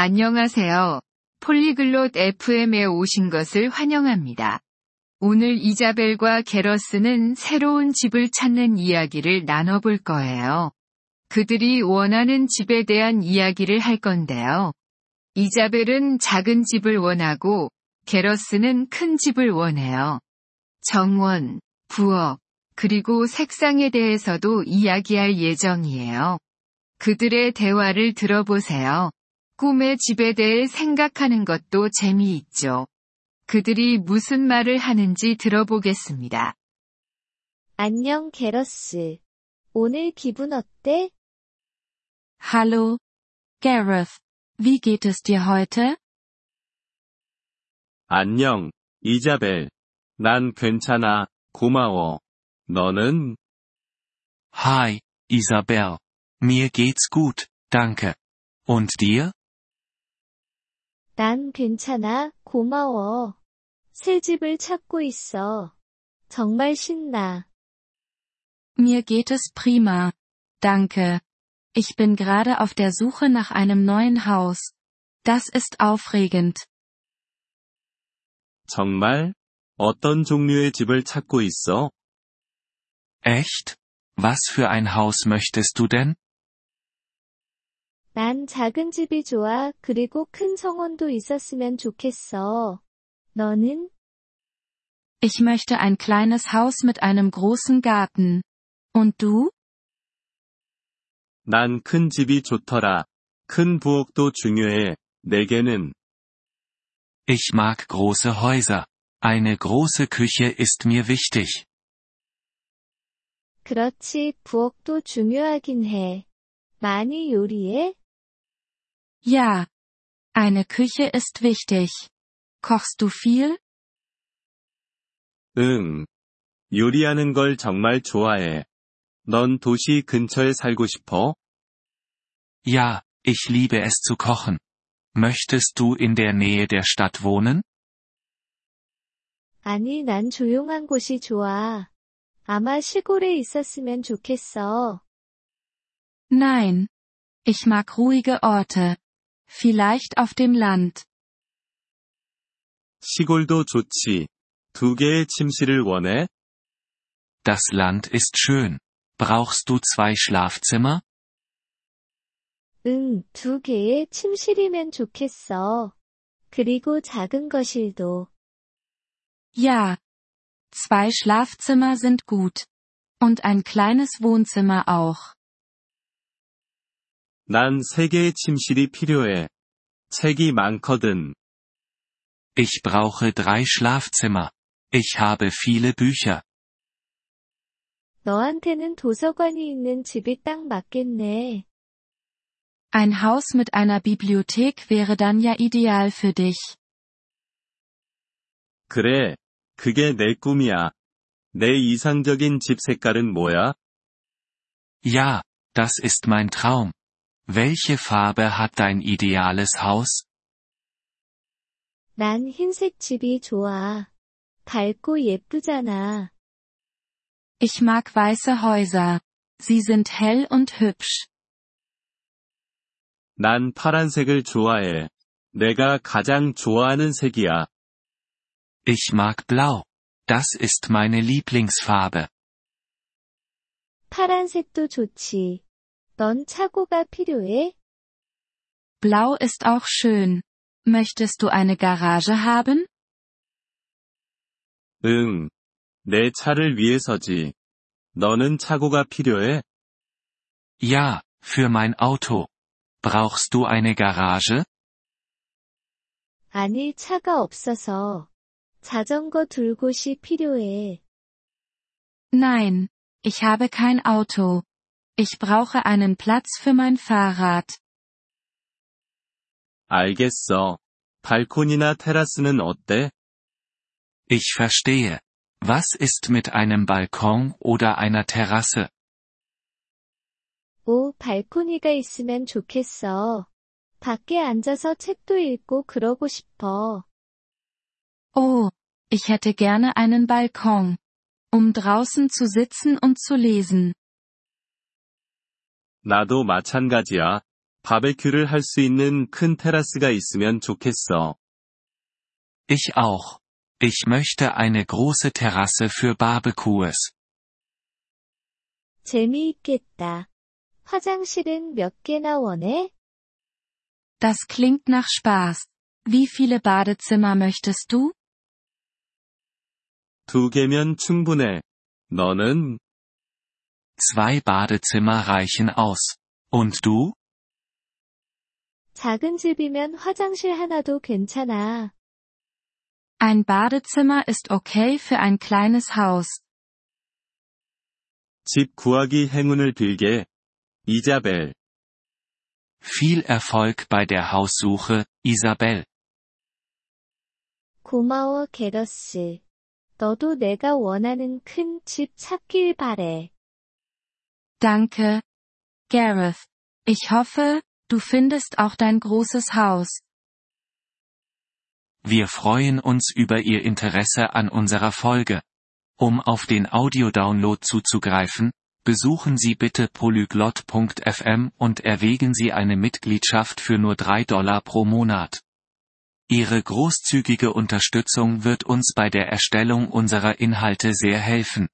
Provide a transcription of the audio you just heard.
안녕하세요. 폴리글롯 FM에 오신 것을 환영합니다. 오늘 이자벨과 게러스는 새로운 집을 찾는 이야기를 나눠볼 거예요. 그들이 원하는 집에 대한 이야기를 할 건데요. 이자벨은 작은 집을 원하고 게러스는 큰 집을 원해요. 정원, 부엌, 그리고 색상에 대해서도 이야기할 예정이에요. 그들의 대화를 들어보세요. 꿈의 집에 대해 생각하는 것도 재미있죠. 그들이 무슨 말을 하는지 들어보겠습니다. 안녕, 게러스. 오늘 기분 어때? Hallo, Gareth. Wie geht es dir heute? 안녕, 이자벨. 난 괜찮아, 고마워. 너는? Hi, Isabel. Mir geht's gut, danke. Und dir? 난 괜찮아, 고마워. 새 집을 찾고 있어. 정말 신나. Mir geht es prima. Danke. Ich bin gerade auf der Suche nach einem neuen Haus. Das ist aufregend. 정말? 어떤 종류의 집을 찾고 있어? Echt? Was für ein Haus möchtest du denn? 난 작은 집이 좋아. 그리고 큰 정원도 있었으면 좋겠어. 너는? Ich möchte ein kleines Haus mit einem großen Garten. Und du? 난 큰 집이 좋더라. 큰 부엌도 중요해. 내게는. Ich mag große Häuser. Eine große Küche ist mir wichtig. 그렇지, 부엌도 중요하긴 해. 많이 요리해? Ja. Eine Küche ist wichtig. Kochst du viel? 응. 요리하는 걸 정말 좋아해. 넌 도시 근처에 살고 싶어? Ja, ich liebe es zu kochen. Möchtest du in der Nähe der Stadt wohnen? 아니, 난 조용한 곳이 좋아. 아마 시골에 있었으면 좋겠어. Nein. Ich mag ruhige Orte. Vielleicht auf dem Land. 시골도 좋지. 두 개의 침실을 원해? Das Land ist schön. Brauchst du zwei Schlafzimmer? 응, 두 개의 침실이면 좋겠어. 그리고 작은 거실도. Ja. Zwei Schlafzimmer sind gut. Und ein kleines Wohnzimmer auch. 난 세 개의 침실이 필요해. 책이 많거든. Ich brauche drei Schlafzimmer. Ich habe viele Bücher. 너한테는 도서관이 있는 집이 딱 맞겠네. Ein Haus mit einer Bibliothek wäre dann ja ideal für dich. 그래. 그게 내 꿈이야. 내 이상적인 집 색깔은 뭐야? Ja, das ist mein Traum. Welche Farbe hat dein ideales Haus? 난 흰색 집이 좋아. 밝고 예쁘잖아. Ich mag weiße Häuser. Sie sind hell und hübsch. 난 파란색을 좋아해. 내가 가장 좋아하는 색이야. Ich mag Blau. Das ist meine Lieblingsfarbe. 파란색도 좋지. 넌 차고가 필요해? Blau ist auch schön. Möchtest du eine Garage haben? 응. 내 차를 위해서지. 너는 차고가 필요해? Ja, für mein Auto. Brauchst du eine Garage? 아니, 차가 없어서. 자전거 둘 곳이 필요해. Nein. Ich habe kein Auto. Ich brauche einen Platz für mein Fahrrad. 알겠어. 발코니나 테라스는 어때? Ich verstehe. Was ist mit einem Balkon oder einer Terrasse? 오, 발코니가 있으면 좋겠어. 밖에 앉아서 책도 읽고 그러고 싶어. Oh, ich hätte gerne einen Balkon. Um draußen zu sitzen und zu lesen. 나도 마찬가지야. 바베큐를 할 수 있는 큰 테라스가 있으면 좋겠어. Ich auch. Ich möchte eine große Terrasse für Barbecues. 재미있겠다. 화장실은 몇 개나 원해? Das klingt nach Spaß. Wie viele Badezimmer möchtest du? 두 개면 충분해. 너는? Zwei Badezimmer reichen aus. Und du? 작은 집이면 화장실 하나도 괜찮아. Ein Badezimmer ist okay für ein kleines Haus. 집 구하기 행운을 빌게. 이자벨. Viel Erfolg bei der Haussuche, Isabel. 고마워, 게러스. 너도 내가 원하는 큰 집 찾길 바래. Danke. Gareth. Ich hoffe, du findest auch dein großes Haus. Wir freuen uns über Ihr Interesse an unserer Folge. Um auf den Audiodownload zuzugreifen, besuchen Sie bitte polyglot.fm und erwägen Sie eine Mitgliedschaft für nur 3 Dollar pro Monat. Ihre großzügige Unterstützung wird uns bei der Erstellung unserer Inhalte sehr helfen.